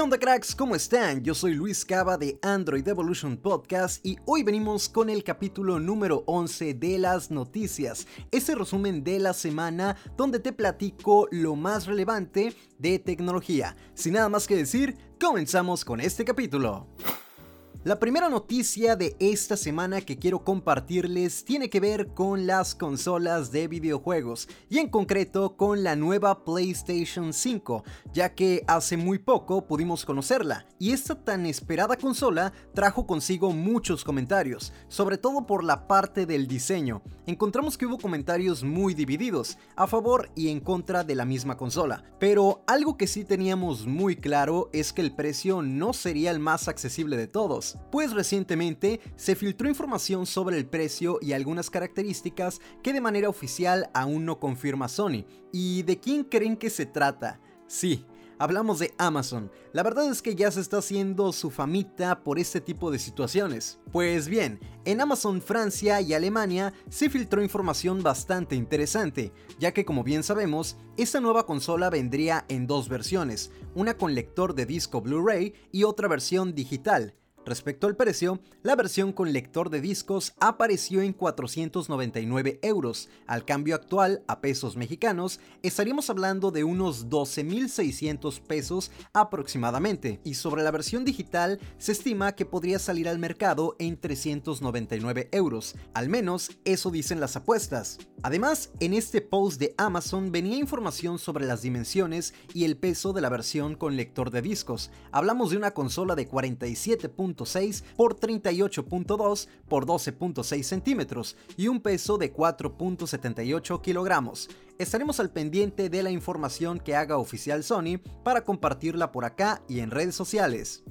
¿Qué onda cracks? ¿Cómo están? Yo soy Luis Cava de Android Evolution Podcast y hoy venimos con el capítulo número 11 de las noticias, ese resumen de la semana donde te platico lo más relevante de tecnología. Sin nada más que decir, comenzamos con este capítulo. La primera noticia de esta semana que quiero compartirles tiene que ver con las consolas de videojuegos y en concreto con la nueva PlayStation 5, ya que hace muy poco pudimos conocerla y esta tan esperada consola trajo consigo muchos comentarios, sobre todo por la parte del diseño. Encontramos que hubo comentarios muy divididos, a favor y en contra de la misma consola, pero algo que sí teníamos muy claro es que el precio no sería el más accesible de todos pues recientemente se filtró información sobre el precio y algunas características que de manera oficial aún no confirma Sony. ¿Y de quién creen que se trata? Sí, hablamos de Amazon. La verdad es que ya se está haciendo su famita por este tipo de situaciones. Pues bien, en Amazon Francia y Alemania se filtró información bastante interesante, ya que como bien sabemos, esta nueva consola vendría en dos versiones, una con lector de disco Blu-ray y otra versión digital. Respecto al precio, la versión con lector de discos apareció en 499 euros. Al cambio actual a pesos mexicanos, estaríamos hablando de unos 12.600 pesos aproximadamente. Y sobre la versión digital, se estima que podría salir al mercado en 399 euros. Al menos eso dicen las apuestas. Además, en este post de Amazon venía información sobre las dimensiones y el peso de la versión con lector de discos. Hablamos de una consola de 47 por 38.2 por 12.6 centímetros y un peso de 4.78 kilogramos. Estaremos al pendiente de la información que haga oficial Sony para compartirla por acá y en redes sociales.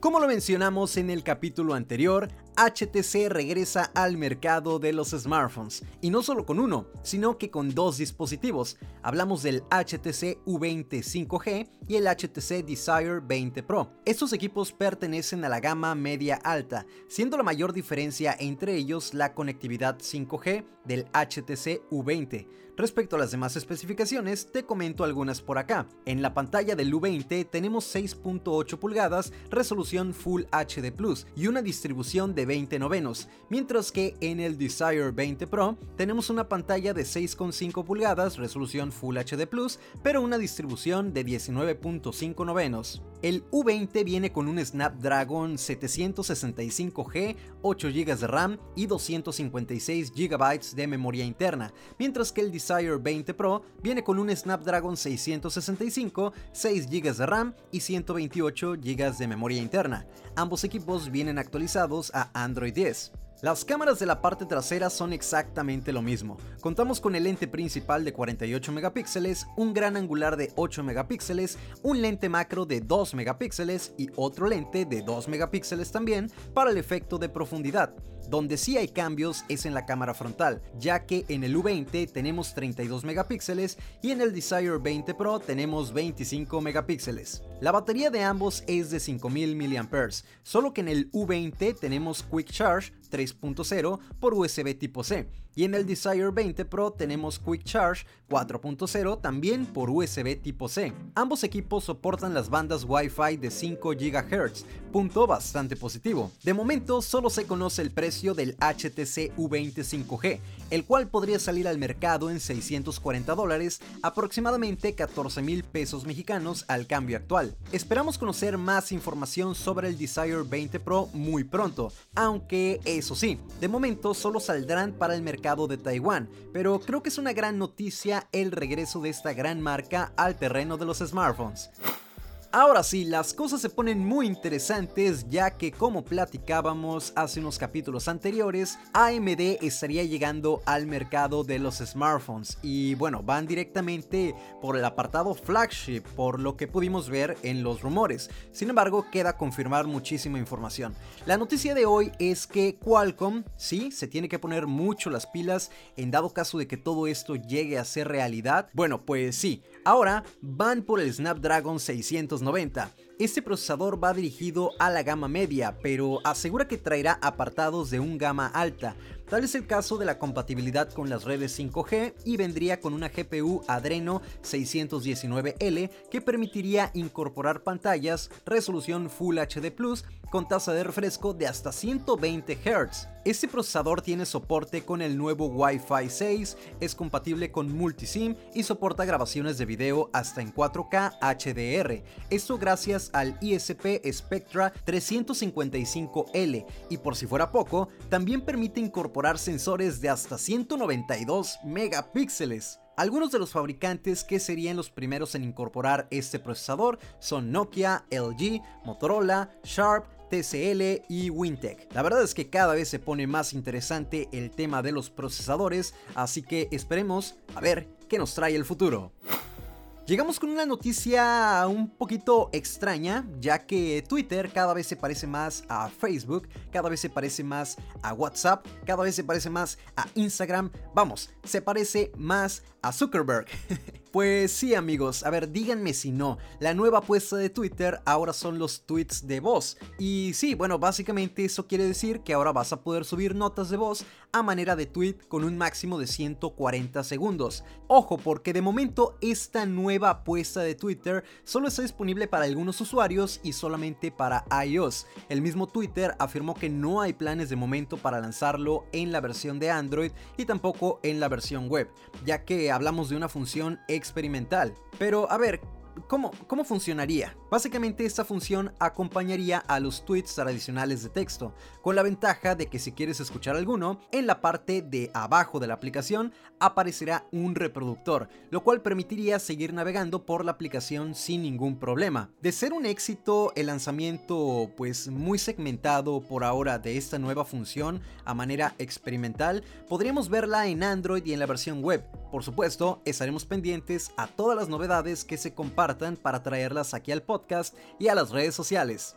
Como lo mencionamos en el capítulo anterior, HTC regresa al mercado de los smartphones, y no solo con uno, sino que con dos dispositivos. Hablamos del HTC U20 5G y el HTC Desire 20 Pro. Estos equipos pertenecen a la gama media alta, siendo la mayor diferencia entre ellos la conectividad 5G del HTC U20. Respecto a las demás especificaciones, te comento algunas por acá. En la pantalla del U20 tenemos 6.8 pulgadas, resolución Full HD Plus y una distribución de 20 novenos, mientras que en el Desire 20 Pro tenemos una pantalla de 6.5 pulgadas, resolución Full HD Plus, pero una distribución de 19.5 novenos. El U20 viene con un Snapdragon 765G, 8 GB de RAM y 256 GB de memoria interna, mientras que el Desire 20 Pro viene con un Snapdragon 665, 6 GB de RAM y 128 GB de memoria interna. Ambos equipos vienen actualizados a Android 10. Las cámaras de la parte trasera son exactamente lo mismo. Contamos con el lente principal de 48 megapíxeles, un gran angular de 8 megapíxeles, un lente macro de 2 megapíxeles y otro lente de 2 megapíxeles también para el efecto de profundidad. Donde sí hay cambios es en la cámara frontal, ya que en el U20 tenemos 32 megapíxeles y en el Desire 20 Pro tenemos 25 megapíxeles. La batería de ambos es de 5000 mAh, solo que en el U20 tenemos Quick Charge 3.0 por USB tipo C y en el Desire 20 Pro tenemos Quick Charge 4.0 también por USB tipo C. Ambos equipos soportan las bandas Wi-Fi de 5 GHz, punto bastante positivo. De momento solo se conoce el precio del HTC U20 5G, el cual podría salir al mercado en 640 dólares, aproximadamente 14 mil pesos mexicanos al cambio actual. Esperamos conocer más información sobre el Desire 20 Pro muy pronto, aunque eso sí, de momento solo saldrán para el mercado de Taiwán, pero creo que es una gran noticia el regreso de esta gran marca al terreno de los smartphones. Ahora sí, las cosas se ponen muy interesantes ya que como platicábamos hace unos capítulos anteriores, AMD estaría llegando al mercado de los smartphones y bueno, van directamente por el apartado flagship, por lo que pudimos ver en los rumores. Sin embargo, queda confirmar muchísima información. La noticia de hoy es que Qualcomm, sí, se tiene que poner mucho las pilas en dado caso de que todo esto llegue a ser realidad. Bueno, pues sí, ahora van por el Snapdragon 600 este procesador va dirigido a la gama media, pero asegura que traerá apartados de un gama alta. Tal es el caso de la compatibilidad con las redes 5G y vendría con una GPU Adreno 619L que permitiría incorporar pantallas resolución Full HD Plus con tasa de refresco de hasta 120 Hz. Este procesador tiene soporte con el nuevo Wi-Fi 6, es compatible con multisim y soporta grabaciones de video hasta en 4K HDR. Esto gracias al ISP Spectra 355L y por si fuera poco, también permite incorporar sensores de hasta 192 megapíxeles. Algunos de los fabricantes que serían los primeros en incorporar este procesador son Nokia, LG, Motorola, Sharp, TCL y Wintec. La verdad es que cada vez se pone más interesante el tema de los procesadores, así que esperemos a ver qué nos trae el futuro. Llegamos con una noticia un poquito extraña, ya que Twitter cada vez se parece más a Facebook, cada vez se parece más a WhatsApp, cada vez se parece más a Instagram, vamos, se parece más a Zuckerberg. Pues sí amigos, a ver, díganme si no, la nueva apuesta de Twitter ahora son los tweets de voz. Y sí, bueno, básicamente eso quiere decir que ahora vas a poder subir notas de voz a manera de tweet con un máximo de 140 segundos. Ojo, porque de momento esta nueva apuesta de Twitter solo está disponible para algunos usuarios y solamente para iOS. El mismo Twitter afirmó que no hay planes de momento para lanzarlo en la versión de Android y tampoco en la versión web, ya que hablamos de una función experimental. Pero a ver, ¿Cómo, ¿Cómo, funcionaría? Básicamente esta función acompañaría a los tweets tradicionales de texto, con la ventaja de que si quieres escuchar alguno, en la parte de abajo de la aplicación aparecerá un reproductor, lo cual permitiría seguir navegando por la aplicación sin ningún problema. De ser un éxito el lanzamiento pues muy segmentado por ahora de esta nueva función a manera experimental, podríamos verla en Android y en la versión web. Por supuesto, estaremos pendientes a todas las novedades que se compartan para traerlas aquí al podcast y a las redes sociales.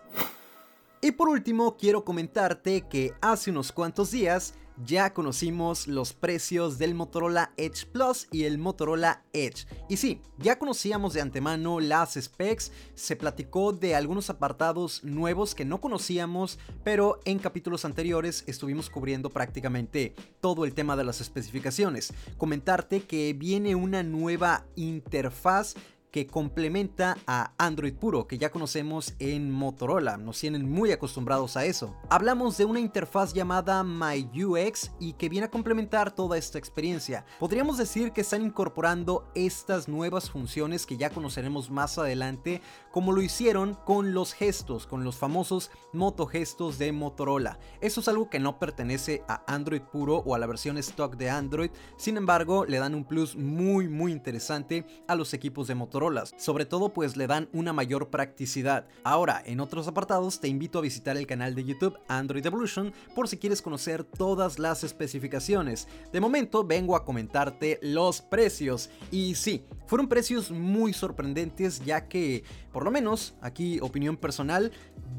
Y por último, quiero comentarte que hace unos cuantos días ya conocimos los precios del Motorola Edge Plus y el Motorola Edge. Y sí, ya conocíamos de antemano las specs, se platicó de algunos apartados nuevos que no conocíamos, pero en capítulos anteriores estuvimos cubriendo prácticamente todo el tema de las especificaciones. Comentarte que viene una nueva interfaz que complementa a Android puro que ya conocemos en Motorola, nos tienen muy acostumbrados a eso. Hablamos de una interfaz llamada MyUX y que viene a complementar toda esta experiencia. Podríamos decir que están incorporando estas nuevas funciones que ya conoceremos más adelante, como lo hicieron con los gestos, con los famosos motogestos de Motorola. Eso es algo que no pertenece a Android puro o a la versión stock de Android, sin embargo le dan un plus muy muy interesante a los equipos de Motorola sobre todo pues le dan una mayor practicidad. Ahora, en otros apartados te invito a visitar el canal de YouTube Android Evolution por si quieres conocer todas las especificaciones. De momento vengo a comentarte los precios y sí, fueron precios muy sorprendentes ya que, por lo menos, aquí opinión personal,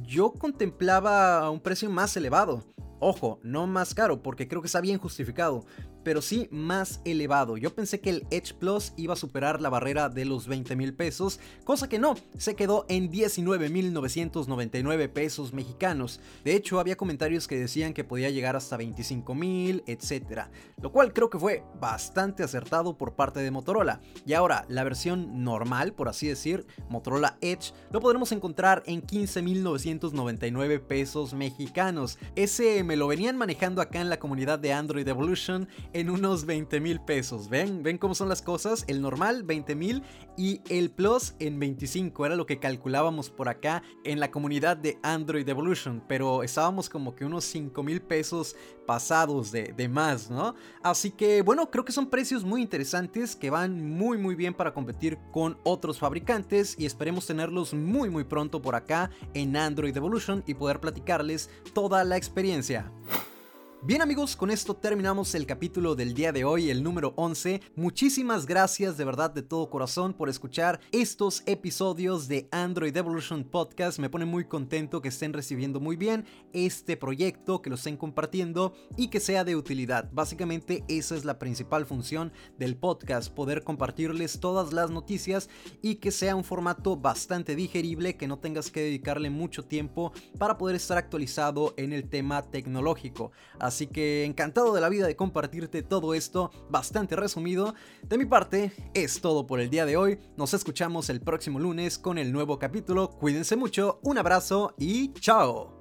yo contemplaba un precio más elevado. Ojo, no más caro porque creo que está bien justificado, pero sí más elevado. Yo pensé que el Edge Plus iba a superar la barrera de los 20 mil pesos, cosa que no, se quedó en 19.999 pesos mexicanos. De hecho, había comentarios que decían que podía llegar hasta 25 mil, etc. Lo cual creo que fue bastante acertado por parte de Motorola. Y ahora, la versión normal, por así decir, Motorola Edge, lo podremos encontrar en 15.999 pesos mexicanos. Ese me lo venían manejando acá en la comunidad de Android Evolution en unos 20 mil pesos. ¿Ven? ¿Ven cómo son las cosas? El normal 20 mil y el Plus en 25. Era lo que calculábamos por acá en la comunidad de Android Evolution. Pero estábamos como que unos 5 mil pesos pasados de, de más, ¿no? Así que bueno, creo que son precios muy interesantes que van muy muy bien para competir con otros fabricantes y esperemos tenerlos muy muy pronto por acá en Android Evolution y poder platicarles toda la experiencia. Bien amigos, con esto terminamos el capítulo del día de hoy, el número 11. Muchísimas gracias de verdad de todo corazón por escuchar estos episodios de Android Evolution Podcast. Me pone muy contento que estén recibiendo muy bien este proyecto, que lo estén compartiendo y que sea de utilidad. Básicamente esa es la principal función del podcast, poder compartirles todas las noticias y que sea un formato bastante digerible, que no tengas que dedicarle mucho tiempo para poder estar actualizado en el tema tecnológico. Así que encantado de la vida de compartirte todo esto bastante resumido. De mi parte, es todo por el día de hoy. Nos escuchamos el próximo lunes con el nuevo capítulo. Cuídense mucho, un abrazo y chao.